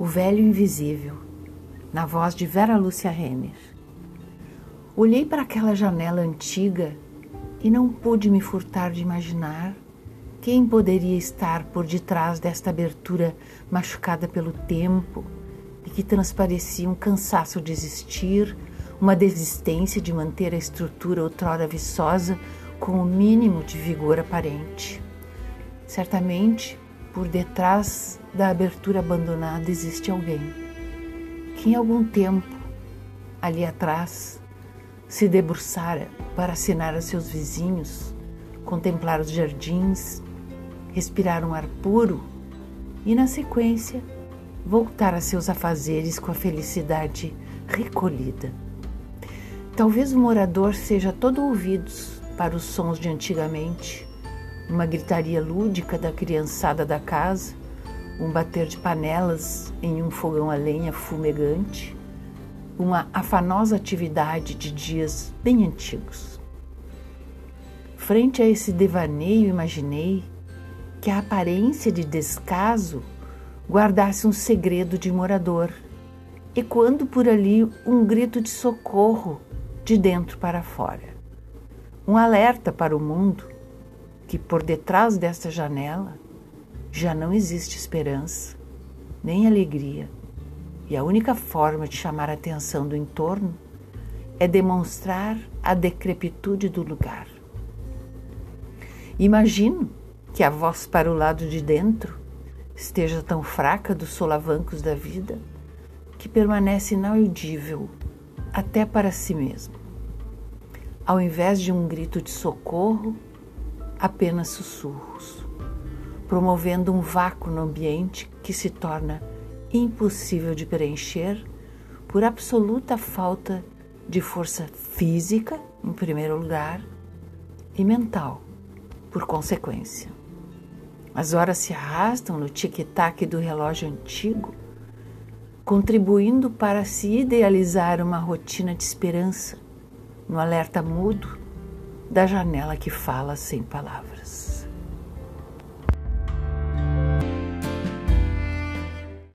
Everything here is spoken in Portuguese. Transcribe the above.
O Velho Invisível, na voz de Vera Lúcia Renner. Olhei para aquela janela antiga e não pude me furtar de imaginar quem poderia estar por detrás desta abertura machucada pelo tempo e que transparecia um cansaço de existir, uma desistência de manter a estrutura outrora viçosa com o mínimo de vigor aparente. Certamente, por detrás da abertura abandonada existe alguém que em algum tempo, ali atrás, se debruçara para assinar a seus vizinhos, contemplar os jardins, respirar um ar puro e, na sequência, voltar a seus afazeres com a felicidade recolhida. Talvez o morador seja todo ouvidos para os sons de antigamente, uma gritaria lúdica da criançada da casa, um bater de panelas em um fogão a lenha fumegante, uma afanosa atividade de dias bem antigos. Frente a esse devaneio, imaginei que a aparência de descaso guardasse um segredo de morador, ecoando por ali um grito de socorro de dentro para fora. Um alerta para o mundo que por detrás desta janela já não existe esperança, nem alegria, e a única forma de chamar a atenção do entorno é demonstrar a decrepitude do lugar. Imagino que a voz para o lado de dentro esteja tão fraca dos solavancos da vida que permanece inaudível até para si mesmo. Ao invés de um grito de socorro, apenas sussurros, promovendo um vácuo no ambiente que se torna impossível de preencher por absoluta falta de força física, em primeiro lugar, e mental, por consequência. As horas se arrastam no tic-tac do relógio antigo, contribuindo para se idealizar uma rotina de esperança, no alerta mudo da janela que fala sem palavras.